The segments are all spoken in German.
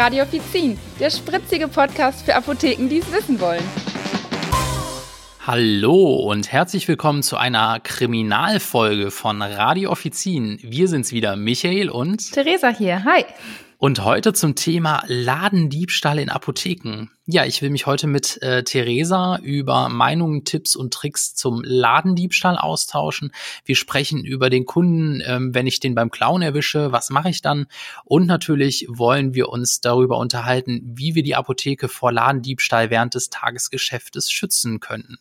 Radio Offizin, der spritzige Podcast für Apotheken, die es wissen wollen. Hallo und herzlich willkommen zu einer Kriminalfolge von Radio Offizin. Wir sind's wieder, Michael und Theresa hier. Hi. Und heute zum Thema Ladendiebstahl in Apotheken. Ja, ich will mich heute mit äh, Theresa über Meinungen, Tipps und Tricks zum Ladendiebstahl austauschen. Wir sprechen über den Kunden, ähm, wenn ich den beim Clown erwische, was mache ich dann? Und natürlich wollen wir uns darüber unterhalten, wie wir die Apotheke vor Ladendiebstahl während des Tagesgeschäftes schützen können.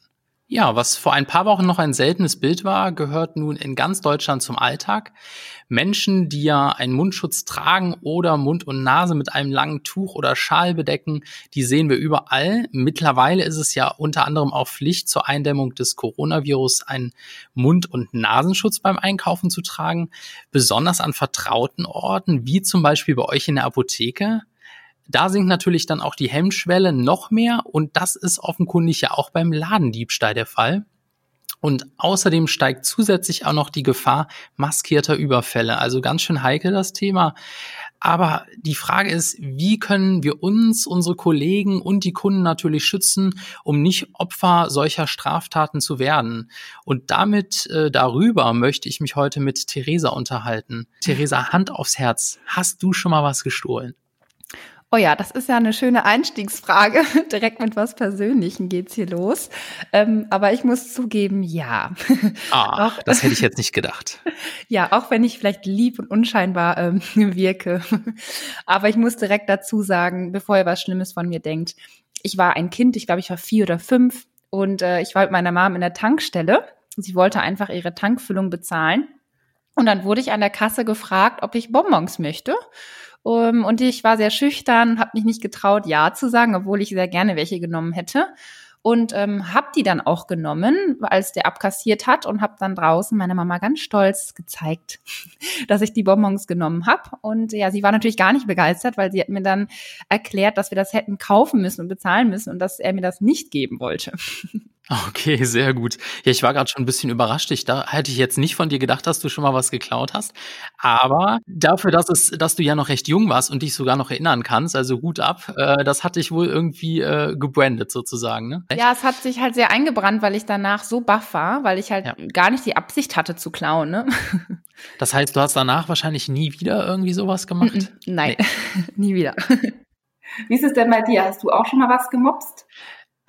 Ja, was vor ein paar Wochen noch ein seltenes Bild war, gehört nun in ganz Deutschland zum Alltag. Menschen, die ja einen Mundschutz tragen oder Mund und Nase mit einem langen Tuch oder Schal bedecken, die sehen wir überall. Mittlerweile ist es ja unter anderem auch Pflicht zur Eindämmung des Coronavirus, einen Mund- und Nasenschutz beim Einkaufen zu tragen. Besonders an vertrauten Orten, wie zum Beispiel bei euch in der Apotheke. Da sinkt natürlich dann auch die Hemmschwelle noch mehr und das ist offenkundig ja auch beim Ladendiebstahl der Fall. Und außerdem steigt zusätzlich auch noch die Gefahr maskierter Überfälle. Also ganz schön heikel das Thema. Aber die Frage ist, wie können wir uns, unsere Kollegen und die Kunden natürlich schützen, um nicht Opfer solcher Straftaten zu werden? Und damit äh, darüber möchte ich mich heute mit Theresa unterhalten. Theresa, Hand aufs Herz. Hast du schon mal was gestohlen? Oh ja, das ist ja eine schöne Einstiegsfrage. Direkt mit was Persönlichem geht's hier los. Ähm, aber ich muss zugeben, ja. Ah, auch, das hätte ich jetzt nicht gedacht. ja, auch wenn ich vielleicht lieb und unscheinbar ähm, wirke. aber ich muss direkt dazu sagen, bevor ihr was Schlimmes von mir denkt, ich war ein Kind, ich glaube, ich war vier oder fünf und äh, ich war mit meiner Mom in der Tankstelle. Sie wollte einfach ihre Tankfüllung bezahlen. Und dann wurde ich an der Kasse gefragt, ob ich Bonbons möchte. Um, ähm, und ich war sehr schüchtern, habe mich nicht getraut, ja zu sagen, obwohl ich sehr gerne welche genommen hätte. Und ähm, habe die dann auch genommen, als der abkassiert hat und habe dann draußen meiner Mama ganz stolz gezeigt, dass ich die Bonbons genommen habe. Und ja, sie war natürlich gar nicht begeistert, weil sie hat mir dann erklärt, dass wir das hätten kaufen müssen und bezahlen müssen und dass er mir das nicht geben wollte. Okay, sehr gut. Ja, ich war gerade schon ein bisschen überrascht. Ich da hätte ich jetzt nicht von dir gedacht, dass du schon mal was geklaut hast. Aber dafür, dass es, dass du ja noch recht jung warst und dich sogar noch erinnern kannst, also Hut ab, äh, das hat dich wohl irgendwie äh, gebrandet sozusagen, ne? Ja, es hat sich halt sehr eingebrannt, weil ich danach so baff war, weil ich halt ja. gar nicht die Absicht hatte zu klauen, ne? Das heißt, du hast danach wahrscheinlich nie wieder irgendwie sowas gemacht? Nein, nee. nie wieder. Wie ist es denn bei dir? Hast du auch schon mal was gemobst?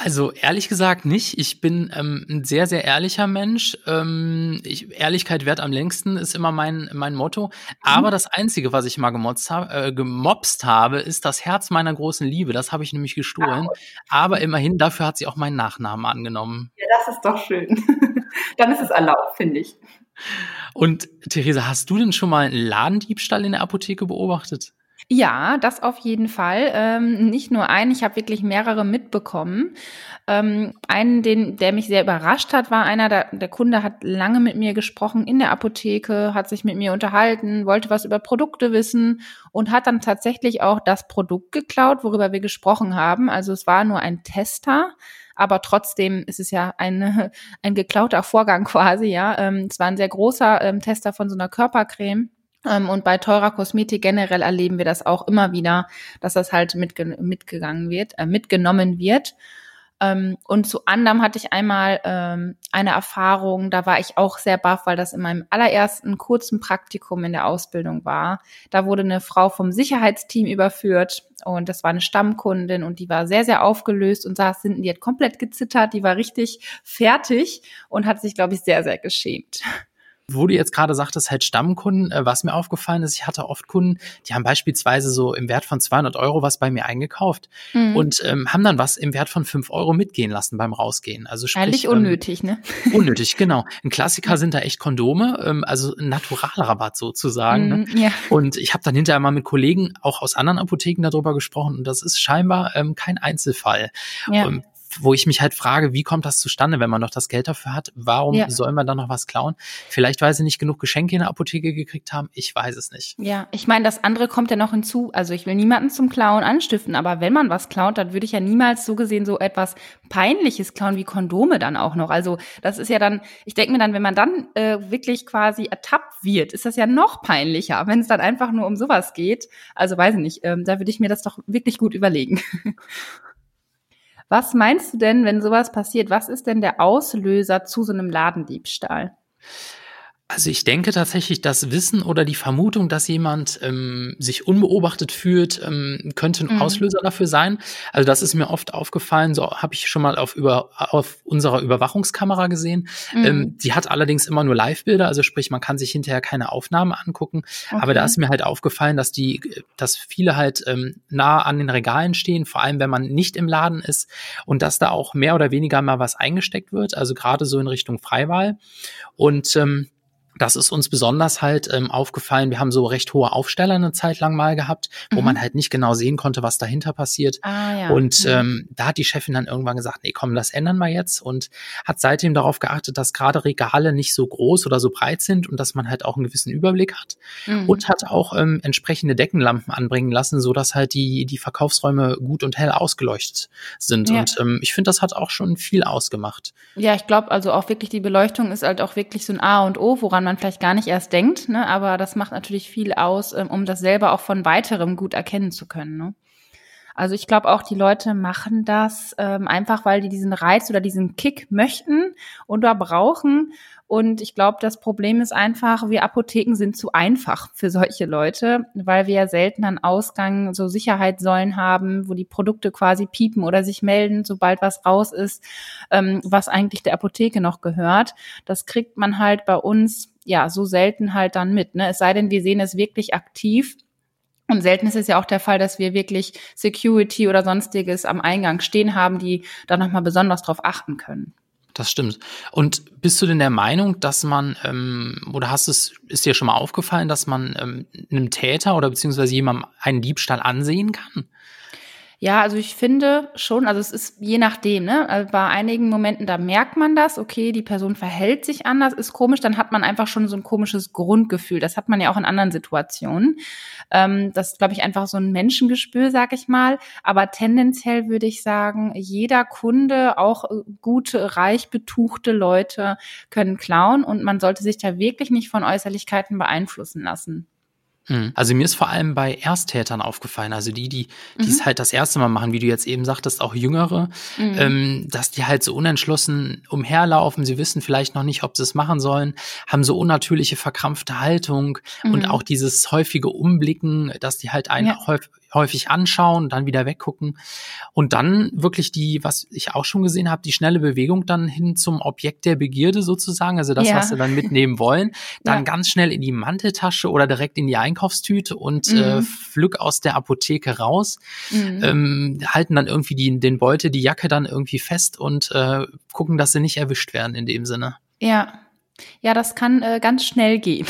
Also ehrlich gesagt nicht. Ich bin ähm, ein sehr, sehr ehrlicher Mensch. Ähm, ich, Ehrlichkeit wert am längsten ist immer mein, mein Motto. Aber mhm. das Einzige, was ich mal gemotzt hab, äh, gemobst habe, ist das Herz meiner großen Liebe. Das habe ich nämlich gestohlen. Ah, Aber immerhin, dafür hat sie auch meinen Nachnamen angenommen. Ja, das ist doch schön. Dann ist es erlaubt, finde ich. Und Theresa, hast du denn schon mal einen Ladendiebstahl in der Apotheke beobachtet? Ja, das auf jeden Fall. Ähm, nicht nur einen, ich habe wirklich mehrere mitbekommen. Ähm, einen, den, der mich sehr überrascht hat, war einer, der, der Kunde hat lange mit mir gesprochen in der Apotheke, hat sich mit mir unterhalten, wollte was über Produkte wissen und hat dann tatsächlich auch das Produkt geklaut, worüber wir gesprochen haben. Also es war nur ein Tester aber trotzdem ist es ja ein, ein geklauter Vorgang quasi, ja. Ähm, es war ein sehr großer ähm, Tester von so einer Körpercreme. Ähm, und bei teurer Kosmetik generell erleben wir das auch immer wieder, dass das halt mitge mitgegangen wird, äh, mitgenommen wird. Ähm, und zu anderem hatte ich einmal ähm, eine Erfahrung, da war ich auch sehr baff, weil das in meinem allerersten kurzen Praktikum in der Ausbildung war. Da wurde eine Frau vom Sicherheitsteam überführt und das war eine Stammkundin und die war sehr, sehr aufgelöst und saß hinten, die hat komplett gezittert, die war richtig fertig und hat sich, glaube ich, sehr, sehr geschämt wo du jetzt gerade sagtest, halt Stammkunden, äh, was mir aufgefallen ist, ich hatte oft Kunden, die haben beispielsweise so im Wert von 200 Euro was bei mir eingekauft mhm. und ähm, haben dann was im Wert von 5 Euro mitgehen lassen beim Rausgehen. Also sprich, Eigentlich ähm, unnötig, ähm, ne? Unnötig, genau. Ein Klassiker sind da echt Kondome, ähm, also ein Naturalrabatt sozusagen. Mhm, ne? ja. Und ich habe dann hinterher mal mit Kollegen auch aus anderen Apotheken darüber gesprochen und das ist scheinbar ähm, kein Einzelfall. Ja. Ähm, wo ich mich halt frage, wie kommt das zustande, wenn man noch das Geld dafür hat? Warum ja. soll man dann noch was klauen? Vielleicht, weil sie nicht genug Geschenke in der Apotheke gekriegt haben. Ich weiß es nicht. Ja, ich meine, das andere kommt ja noch hinzu. Also ich will niemanden zum Klauen anstiften, aber wenn man was klaut, dann würde ich ja niemals so gesehen so etwas Peinliches klauen wie Kondome dann auch noch. Also das ist ja dann, ich denke mir dann, wenn man dann äh, wirklich quasi ertappt wird, ist das ja noch peinlicher, wenn es dann einfach nur um sowas geht. Also weiß ich nicht, ähm, da würde ich mir das doch wirklich gut überlegen. Was meinst du denn, wenn sowas passiert? Was ist denn der Auslöser zu so einem Ladendiebstahl? Also ich denke tatsächlich, das Wissen oder die Vermutung, dass jemand ähm, sich unbeobachtet fühlt, ähm, könnte ein mhm. Auslöser dafür sein. Also das ist mir oft aufgefallen, so habe ich schon mal auf, über, auf unserer Überwachungskamera gesehen. Mhm. Ähm, die hat allerdings immer nur Live-Bilder, also sprich, man kann sich hinterher keine Aufnahmen angucken. Okay. Aber da ist mir halt aufgefallen, dass die, dass viele halt ähm, nah an den Regalen stehen, vor allem wenn man nicht im Laden ist und dass da auch mehr oder weniger mal was eingesteckt wird, also gerade so in Richtung Freiwahl. Und ähm, das ist uns besonders halt ähm, aufgefallen. Wir haben so recht hohe Aufsteller eine Zeit lang mal gehabt, wo mhm. man halt nicht genau sehen konnte, was dahinter passiert. Ah, ja. Und mhm. ähm, da hat die Chefin dann irgendwann gesagt, nee, komm, das ändern wir jetzt und hat seitdem darauf geachtet, dass gerade Regale nicht so groß oder so breit sind und dass man halt auch einen gewissen Überblick hat mhm. und hat auch ähm, entsprechende Deckenlampen anbringen lassen, so dass halt die die Verkaufsräume gut und hell ausgeleuchtet sind. Ja. Und ähm, ich finde, das hat auch schon viel ausgemacht. Ja, ich glaube also auch wirklich die Beleuchtung ist halt auch wirklich so ein A und O, woran man man vielleicht gar nicht erst denkt, ne? aber das macht natürlich viel aus, ähm, um das selber auch von weiterem gut erkennen zu können. Ne? Also ich glaube auch, die Leute machen das ähm, einfach, weil die diesen Reiz oder diesen Kick möchten oder brauchen. Und ich glaube, das Problem ist einfach, wir Apotheken sind zu einfach für solche Leute, weil wir ja selten an Ausgang so Sicherheitssäulen haben, wo die Produkte quasi piepen oder sich melden, sobald was raus ist, ähm, was eigentlich der Apotheke noch gehört. Das kriegt man halt bei uns ja so selten halt dann mit. Ne? Es sei denn, wir sehen es wirklich aktiv. Und selten ist es ja auch der Fall, dass wir wirklich Security oder sonstiges am Eingang stehen haben, die da nochmal besonders drauf achten können. Das stimmt. Und bist du denn der Meinung, dass man, ähm, oder hast es, ist dir schon mal aufgefallen, dass man ähm, einem Täter oder beziehungsweise jemandem einen Diebstahl ansehen kann? Ja, also ich finde schon, also es ist je nachdem, ne? Also bei einigen Momenten, da merkt man das, okay, die Person verhält sich anders, ist komisch, dann hat man einfach schon so ein komisches Grundgefühl. Das hat man ja auch in anderen Situationen. Ähm, das ist, glaube ich, einfach so ein Menschengespür, sag ich mal. Aber tendenziell würde ich sagen, jeder Kunde, auch äh, gute, reich betuchte Leute können klauen und man sollte sich da wirklich nicht von Äußerlichkeiten beeinflussen lassen. Mhm. Also mir ist vor allem bei Ersttätern aufgefallen, also die, die die es mhm. halt das erste Mal machen, wie du jetzt eben sagtest, auch Jüngere, mhm. ähm, dass die halt so unentschlossen umherlaufen, sie wissen vielleicht noch nicht, ob sie es machen sollen, haben so unnatürliche verkrampfte Haltung mhm. und auch dieses häufige Umblicken, dass die halt einen ja. häufig, häufig anschauen, dann wieder weggucken und dann wirklich die, was ich auch schon gesehen habe, die schnelle Bewegung dann hin zum Objekt der Begierde sozusagen, also das, ja. was sie dann mitnehmen wollen, dann ja. ganz schnell in die Manteltasche oder direkt in die Einkaufstüte und mhm. äh, pflück aus der Apotheke raus, mhm. ähm, halten dann irgendwie die, den Beute, die Jacke dann irgendwie fest und äh, gucken, dass sie nicht erwischt werden in dem Sinne. Ja, ja, das kann äh, ganz schnell gehen.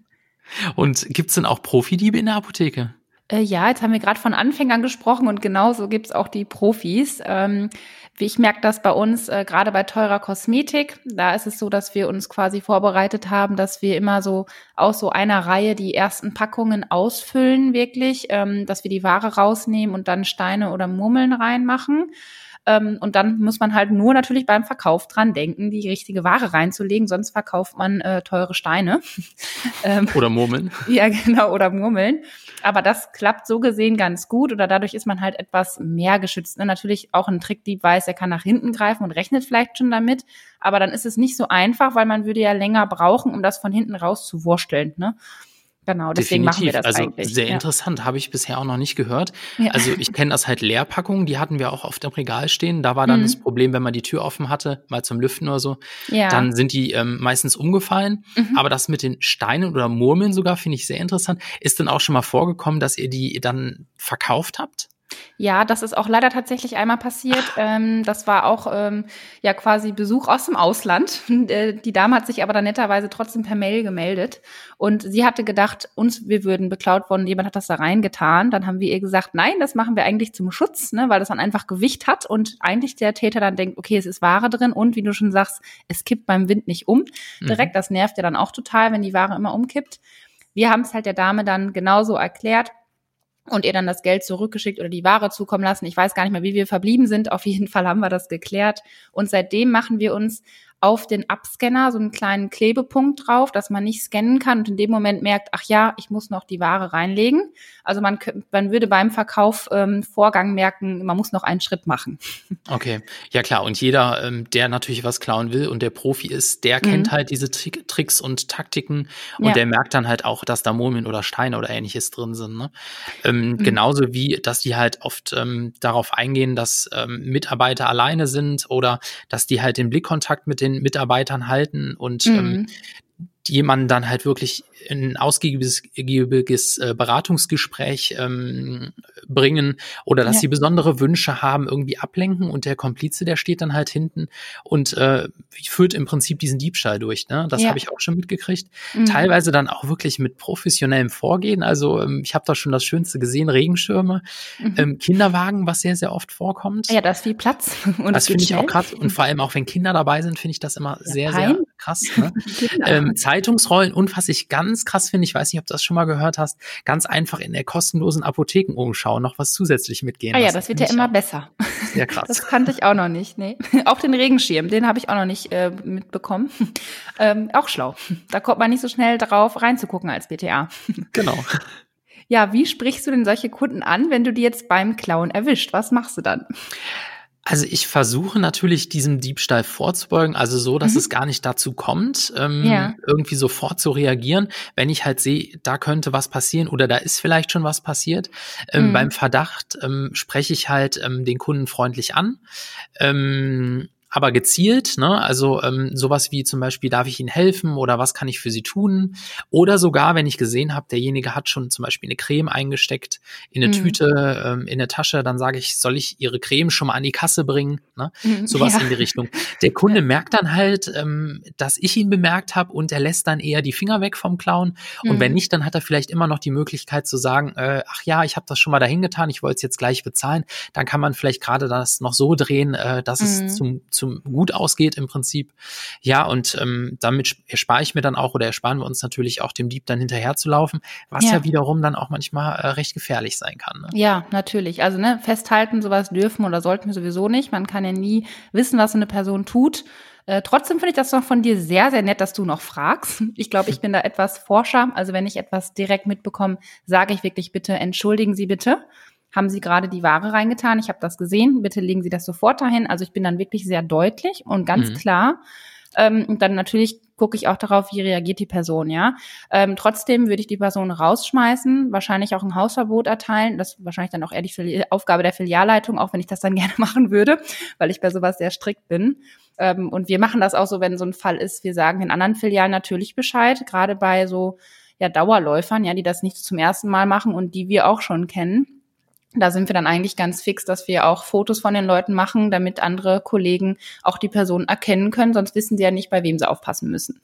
und gibt's denn auch Profidiebe in der Apotheke? Äh, ja, jetzt haben wir gerade von Anfängern gesprochen und genauso gibt's auch die Profis. Ähm, wie ich merke das bei uns, äh, gerade bei teurer Kosmetik, da ist es so, dass wir uns quasi vorbereitet haben, dass wir immer so aus so einer Reihe die ersten Packungen ausfüllen, wirklich, ähm, dass wir die Ware rausnehmen und dann Steine oder Murmeln reinmachen. Ähm, und dann muss man halt nur natürlich beim Verkauf dran denken, die richtige Ware reinzulegen, sonst verkauft man äh, teure Steine. ähm, oder Murmeln. Ja, genau, oder Murmeln. Aber das klappt so gesehen ganz gut oder dadurch ist man halt etwas mehr geschützt. Ne? Natürlich auch ein Trickdieb weiß, er kann nach hinten greifen und rechnet vielleicht schon damit, aber dann ist es nicht so einfach, weil man würde ja länger brauchen, um das von hinten rauszuwursteln. Ne? Genau, deswegen Definitiv. machen wir das also eigentlich. Sehr ja. interessant, habe ich bisher auch noch nicht gehört. Ja. Also ich kenne das halt Leerpackungen, die hatten wir auch auf dem Regal stehen. Da war dann mhm. das Problem, wenn man die Tür offen hatte, mal zum Lüften oder so, ja. dann sind die ähm, meistens umgefallen. Mhm. Aber das mit den Steinen oder Murmeln sogar finde ich sehr interessant. Ist denn auch schon mal vorgekommen, dass ihr die dann verkauft habt? Ja, das ist auch leider tatsächlich einmal passiert. Ähm, das war auch ähm, ja quasi Besuch aus dem Ausland. Äh, die Dame hat sich aber dann netterweise trotzdem per Mail gemeldet und sie hatte gedacht, uns wir würden beklaut worden. Jemand hat das da reingetan. Dann haben wir ihr gesagt, nein, das machen wir eigentlich zum Schutz, ne, weil das dann einfach Gewicht hat und eigentlich der Täter dann denkt, okay, es ist Ware drin und wie du schon sagst, es kippt beim Wind nicht um. Direkt, mhm. das nervt ja dann auch total, wenn die Ware immer umkippt. Wir haben es halt der Dame dann genauso erklärt und ihr dann das Geld zurückgeschickt oder die Ware zukommen lassen. Ich weiß gar nicht mehr, wie wir verblieben sind. Auf jeden Fall haben wir das geklärt. Und seitdem machen wir uns auf den Abscanner so einen kleinen Klebepunkt drauf, dass man nicht scannen kann und in dem Moment merkt, ach ja, ich muss noch die Ware reinlegen. Also man, man würde beim Verkauf ähm, Vorgang merken, man muss noch einen Schritt machen. Okay, ja klar. Und jeder, ähm, der natürlich was klauen will und der Profi ist, der mhm. kennt halt diese Trick, Tricks und Taktiken und ja. der merkt dann halt auch, dass da Murmeln oder Steine oder ähnliches drin sind. Ne? Ähm, mhm. Genauso wie, dass die halt oft ähm, darauf eingehen, dass ähm, Mitarbeiter alleine sind oder dass die halt den Blickkontakt mit den Mitarbeitern halten und ähm, mhm. ähm, jemanden dann halt wirklich in ein ausgiebiges äh, Beratungsgespräch ähm, bringen oder dass ja. sie besondere Wünsche haben, irgendwie ablenken und der Komplize, der steht dann halt hinten und äh, führt im Prinzip diesen Diebstahl durch. Ne? Das ja. habe ich auch schon mitgekriegt. Mhm. Teilweise dann auch wirklich mit professionellem Vorgehen. Also ähm, ich habe da schon das Schönste gesehen, Regenschirme, mhm. ähm, Kinderwagen, was sehr, sehr oft vorkommt. Ja, da ist viel Platz. Und das finde ich auch krass. Und vor allem auch, wenn Kinder dabei sind, finde ich das immer ja, sehr, sehr krass. Ne? ähm, Zeitungsrollen und was ich ganz krass finde, ich weiß nicht, ob du das schon mal gehört hast, ganz einfach in der kostenlosen Apothekenumschau noch was zusätzlich mitgehen. Ah ja, das wird ja immer besser. Sehr krass. Das kannte ich auch noch nicht. Nee. Auch den Regenschirm, den habe ich auch noch nicht äh, mitbekommen. Ähm, auch schlau. Da kommt man nicht so schnell drauf reinzugucken als BTA. Genau. Ja, wie sprichst du denn solche Kunden an, wenn du die jetzt beim Klauen erwischt? Was machst du dann? Also ich versuche natürlich diesem Diebstahl vorzubeugen, also so, dass mhm. es gar nicht dazu kommt, ähm, ja. irgendwie sofort zu reagieren, wenn ich halt sehe, da könnte was passieren oder da ist vielleicht schon was passiert. Ähm, mhm. Beim Verdacht ähm, spreche ich halt ähm, den Kunden freundlich an. Aber gezielt, ne? Also ähm, sowas wie zum Beispiel, darf ich Ihnen helfen oder was kann ich für Sie tun? Oder sogar, wenn ich gesehen habe, derjenige hat schon zum Beispiel eine Creme eingesteckt in eine mhm. Tüte, ähm, in eine Tasche, dann sage ich, soll ich Ihre Creme schon mal an die Kasse bringen? Ne? Mhm, sowas ja. in die Richtung. Der Kunde ja. merkt dann halt, ähm, dass ich ihn bemerkt habe und er lässt dann eher die Finger weg vom Clown. Und mhm. wenn nicht, dann hat er vielleicht immer noch die Möglichkeit zu sagen, äh, ach ja, ich habe das schon mal dahin getan, ich wollte es jetzt gleich bezahlen. Dann kann man vielleicht gerade das noch so drehen, äh, dass es mhm. zum, zum zum gut ausgeht im Prinzip. Ja, und ähm, damit erspare ich mir dann auch oder ersparen wir uns natürlich auch dem Dieb dann hinterher zu laufen, was ja, ja wiederum dann auch manchmal äh, recht gefährlich sein kann. Ne? Ja, natürlich. Also ne, festhalten, sowas dürfen oder sollten wir sowieso nicht. Man kann ja nie wissen, was eine Person tut. Äh, trotzdem finde ich das noch von dir sehr, sehr nett, dass du noch fragst. Ich glaube, ich bin da etwas forscher. Also wenn ich etwas direkt mitbekomme, sage ich wirklich bitte, entschuldigen Sie bitte haben Sie gerade die Ware reingetan? Ich habe das gesehen. Bitte legen Sie das sofort dahin. Also ich bin dann wirklich sehr deutlich und ganz mhm. klar. Ähm, und dann natürlich gucke ich auch darauf, wie reagiert die Person, ja. Ähm, trotzdem würde ich die Person rausschmeißen, wahrscheinlich auch ein Hausverbot erteilen. Das ist wahrscheinlich dann auch eher die Aufgabe der Filialleitung, auch wenn ich das dann gerne machen würde, weil ich bei sowas sehr strikt bin. Ähm, und wir machen das auch so, wenn so ein Fall ist. Wir sagen den anderen Filialen natürlich Bescheid, gerade bei so ja, Dauerläufern, ja, die das nicht zum ersten Mal machen und die wir auch schon kennen da sind wir dann eigentlich ganz fix, dass wir auch Fotos von den Leuten machen, damit andere Kollegen auch die Person erkennen können. Sonst wissen sie ja nicht, bei wem sie aufpassen müssen.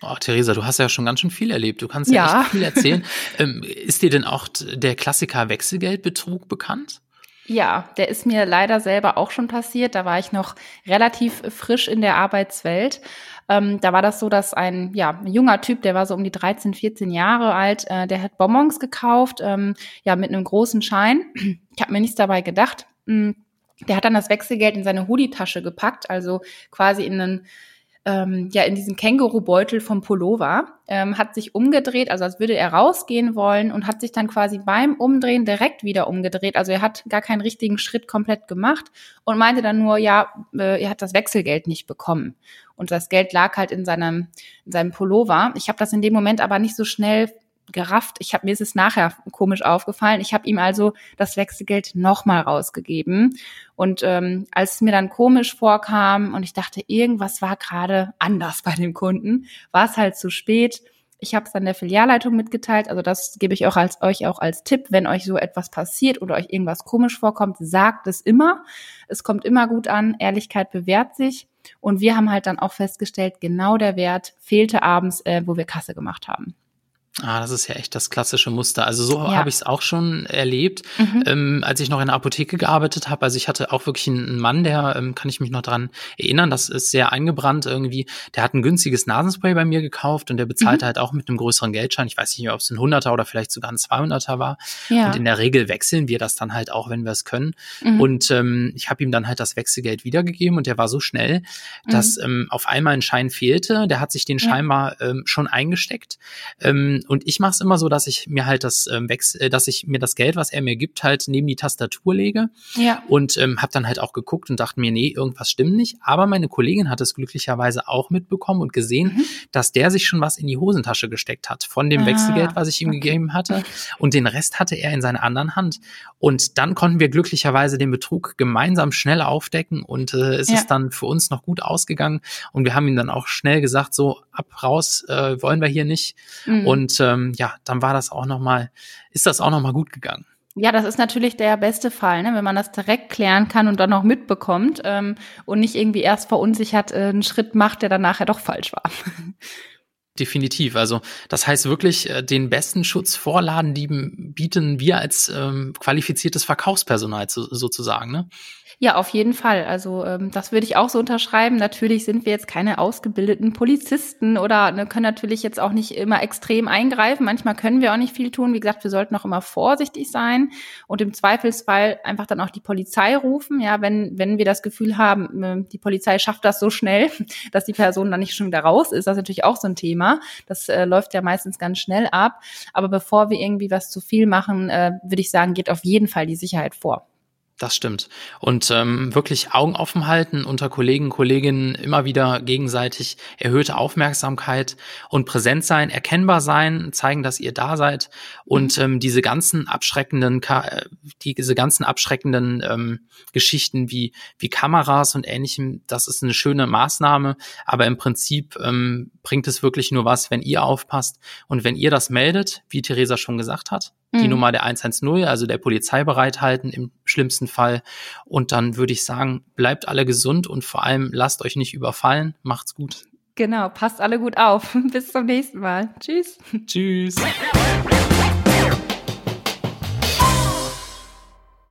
Oh, Theresa, du hast ja schon ganz schön viel erlebt. Du kannst ja, ja echt viel erzählen. ähm, ist dir denn auch der Klassiker Wechselgeldbetrug bekannt? Ja, der ist mir leider selber auch schon passiert. Da war ich noch relativ frisch in der Arbeitswelt. Ähm, da war das so, dass ein ja, junger Typ, der war so um die 13, 14 Jahre alt, äh, der hat Bonbons gekauft, ähm, ja, mit einem großen Schein. Ich habe mir nichts dabei gedacht. Mm, der hat dann das Wechselgeld in seine Hoodie-Tasche gepackt, also quasi in einen ähm, ja in diesem Kängurubeutel vom Pullover, ähm, hat sich umgedreht, also als würde er rausgehen wollen und hat sich dann quasi beim Umdrehen direkt wieder umgedreht. Also er hat gar keinen richtigen Schritt komplett gemacht und meinte dann nur, ja, äh, er hat das Wechselgeld nicht bekommen. Und das Geld lag halt in seinem, in seinem Pullover. Ich habe das in dem Moment aber nicht so schnell gerafft. Ich habe mir ist es nachher komisch aufgefallen. Ich habe ihm also das Wechselgeld nochmal rausgegeben. Und ähm, als es mir dann komisch vorkam und ich dachte, irgendwas war gerade anders bei dem Kunden, war es halt zu spät. Ich habe es dann der Filialleitung mitgeteilt. Also das gebe ich auch als euch auch als Tipp, wenn euch so etwas passiert oder euch irgendwas komisch vorkommt, sagt es immer. Es kommt immer gut an. Ehrlichkeit bewährt sich. Und wir haben halt dann auch festgestellt, genau der Wert fehlte abends, äh, wo wir Kasse gemacht haben. Ah, das ist ja echt das klassische Muster. Also so ja. habe ich es auch schon erlebt, mhm. ähm, als ich noch in der Apotheke gearbeitet habe. Also ich hatte auch wirklich einen Mann, der ähm, kann ich mich noch dran erinnern, das ist sehr eingebrannt irgendwie. Der hat ein günstiges Nasenspray bei mir gekauft und der bezahlte mhm. halt auch mit einem größeren Geldschein. Ich weiß nicht, ob es ein Hunderter oder vielleicht sogar ein 200er war. Ja. Und in der Regel wechseln wir das dann halt auch, wenn wir es können. Mhm. Und ähm, ich habe ihm dann halt das Wechselgeld wiedergegeben und der war so schnell, dass mhm. ähm, auf einmal ein Schein fehlte. Der hat sich den scheinbar ähm, schon eingesteckt. Ähm, und ich mache es immer so, dass ich mir halt das ähm, wechsel, äh, dass ich mir das Geld, was er mir gibt, halt neben die Tastatur lege. Ja. Und ähm, habe dann halt auch geguckt und dachte mir, nee, irgendwas stimmt nicht. Aber meine Kollegin hat es glücklicherweise auch mitbekommen und gesehen, mhm. dass der sich schon was in die Hosentasche gesteckt hat von dem ah, Wechselgeld, was ich ihm okay. gegeben hatte. Und den Rest hatte er in seiner anderen Hand. Und dann konnten wir glücklicherweise den Betrug gemeinsam schnell aufdecken und äh, es ja. ist dann für uns noch gut ausgegangen. Und wir haben ihm dann auch schnell gesagt, so ab raus äh, wollen wir hier nicht. Mhm. Und ähm, ja, dann war das auch noch mal, ist das auch noch mal gut gegangen. Ja, das ist natürlich der beste Fall, ne? wenn man das direkt klären kann und dann noch mitbekommt ähm, und nicht irgendwie erst verunsichert äh, einen Schritt macht, der dann nachher doch falsch war. Definitiv. Also das heißt wirklich, äh, den besten Schutz vor Ladendieben bieten wir als ähm, qualifiziertes Verkaufspersonal zu, sozusagen. Ne? Ja, auf jeden Fall. Also ähm, das würde ich auch so unterschreiben. Natürlich sind wir jetzt keine ausgebildeten Polizisten oder ne, können natürlich jetzt auch nicht immer extrem eingreifen. Manchmal können wir auch nicht viel tun. Wie gesagt, wir sollten auch immer vorsichtig sein und im Zweifelsfall einfach dann auch die Polizei rufen. Ja, wenn wenn wir das Gefühl haben, äh, die Polizei schafft das so schnell, dass die Person dann nicht schon wieder raus ist, das ist natürlich auch so ein Thema. Das äh, läuft ja meistens ganz schnell ab. Aber bevor wir irgendwie was zu viel machen, äh, würde ich sagen, geht auf jeden Fall die Sicherheit vor. Das stimmt. Und ähm, wirklich Augen offen halten unter Kollegen, Kolleginnen, immer wieder gegenseitig erhöhte Aufmerksamkeit und präsent sein, erkennbar sein, zeigen, dass ihr da seid. Und ähm, diese ganzen abschreckenden, äh, diese ganzen abschreckenden ähm, Geschichten wie wie Kameras und ähnlichem, das ist eine schöne Maßnahme, aber im Prinzip ähm, bringt es wirklich nur was, wenn ihr aufpasst. Und wenn ihr das meldet, wie Theresa schon gesagt hat, die mhm. Nummer der 110, also der Polizei bereithalten im schlimmsten Fall. Und dann würde ich sagen, bleibt alle gesund und vor allem lasst euch nicht überfallen. Macht's gut. Genau, passt alle gut auf. Bis zum nächsten Mal. Tschüss. Tschüss.